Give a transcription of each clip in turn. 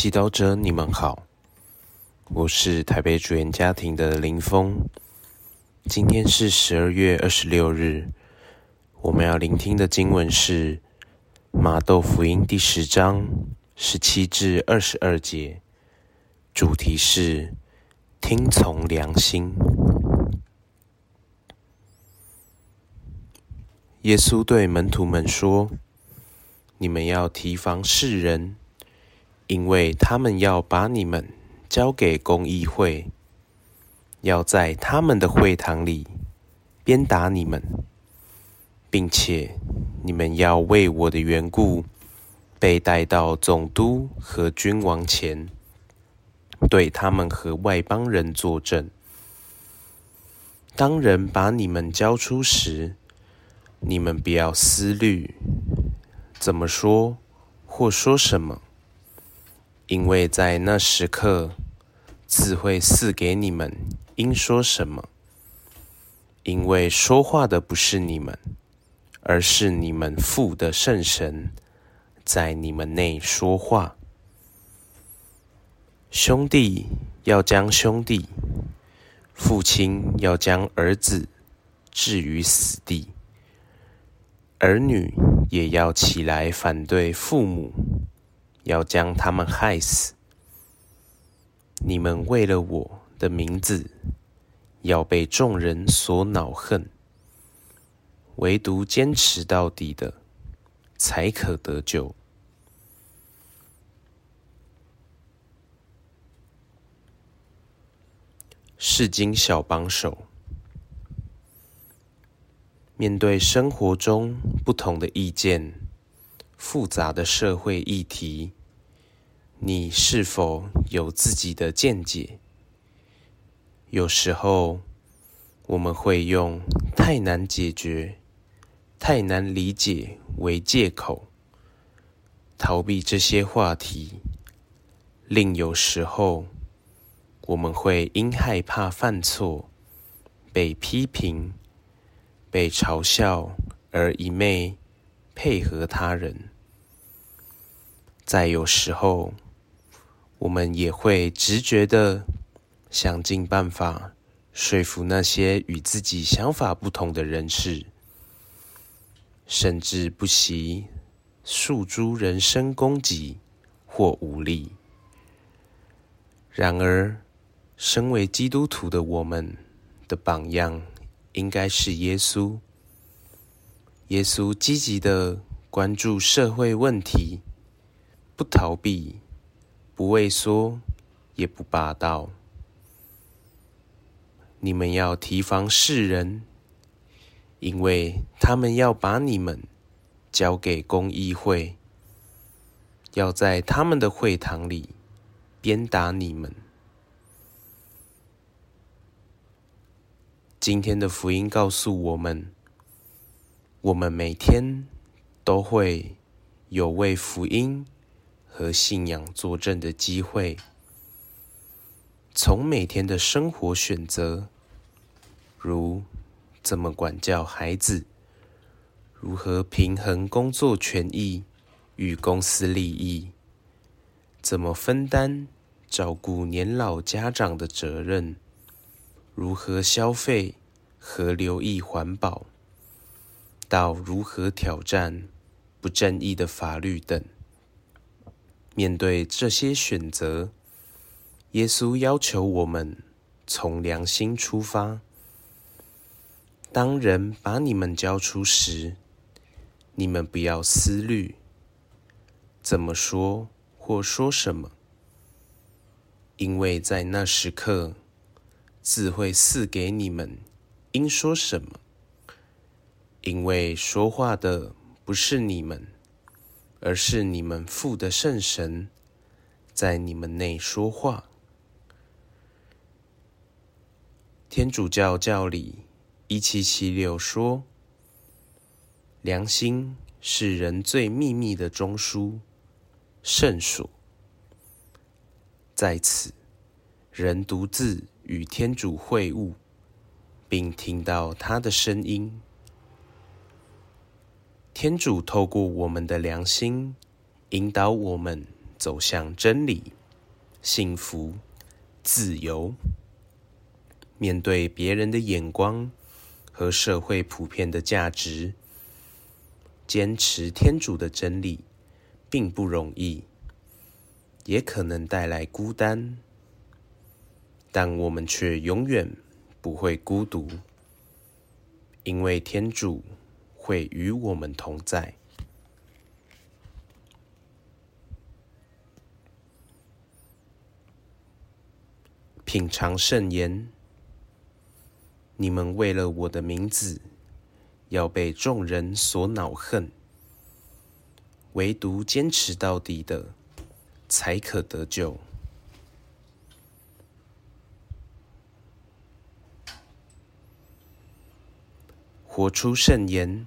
祈祷者，你们好，我是台北主言家庭的林峰。今天是十二月二十六日，我们要聆听的经文是马窦福音第十章十七至二十二节，主题是听从良心。耶稣对门徒们说：“你们要提防世人。”因为他们要把你们交给公议会，要在他们的会堂里鞭打你们，并且你们要为我的缘故被带到总督和君王前，对他们和外邦人作证。当人把你们交出时，你们不要思虑怎么说或说什么。因为在那时刻，自会赐给你们应说什么。因为说话的不是你们，而是你们父的圣神在你们内说话。兄弟要将兄弟，父亲要将儿子置于死地，儿女也要起来反对父母。要将他们害死。你们为了我的名字，要被众人所恼恨。唯独坚持到底的，才可得救。世经小帮手，面对生活中不同的意见、复杂的社会议题。你是否有自己的见解？有时候我们会用太难解决、太难理解为借口，逃避这些话题。另有时候，我们会因害怕犯错、被批评、被嘲笑而一昧配合他人。再有时候，我们也会直觉地想尽办法说服那些与自己想法不同的人士，甚至不惜诉诸人身攻击或武力。然而，身为基督徒的我们的榜样应该是耶稣。耶稣积极地关注社会问题，不逃避。不畏缩，也不霸道。你们要提防世人，因为他们要把你们交给公议会，要在他们的会堂里鞭打你们。今天的福音告诉我们，我们每天都会有为福音和信仰作证的机会，从每天的生活选择，如怎么管教孩子，如何平衡工作权益与公司利益，怎么分担照顾年老家长的责任，如何消费和留意环保，到如何挑战不正义的法律等。面对这些选择，耶稣要求我们从良心出发。当人把你们交出时，你们不要思虑怎么说或说什么，因为在那时刻，自会赐给你们应说什么。因为说话的不是你们。而是你们父的圣神在你们内说话。天主教教理一七七六说：“良心是人最秘密的中枢，圣所。在此，人独自与天主会晤，并听到他的声音。”天主透过我们的良心，引导我们走向真理、幸福、自由。面对别人的眼光和社会普遍的价值，坚持天主的真理并不容易，也可能带来孤单。但我们却永远不会孤独，因为天主会与我们同在。品尝圣言，你们为了我的名字，要被众人所恼恨，唯独坚持到底的，才可得救。活出圣言，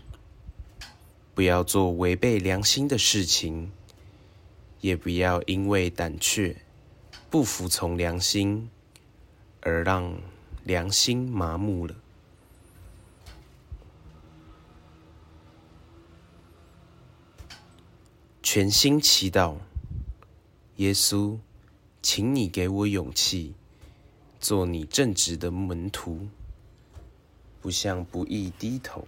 不要做违背良心的事情，也不要因为胆怯、不服从良心，而让良心麻木了。全心祈祷，耶稣，请你给我勇气，做你正直的门徒。不向不义低头。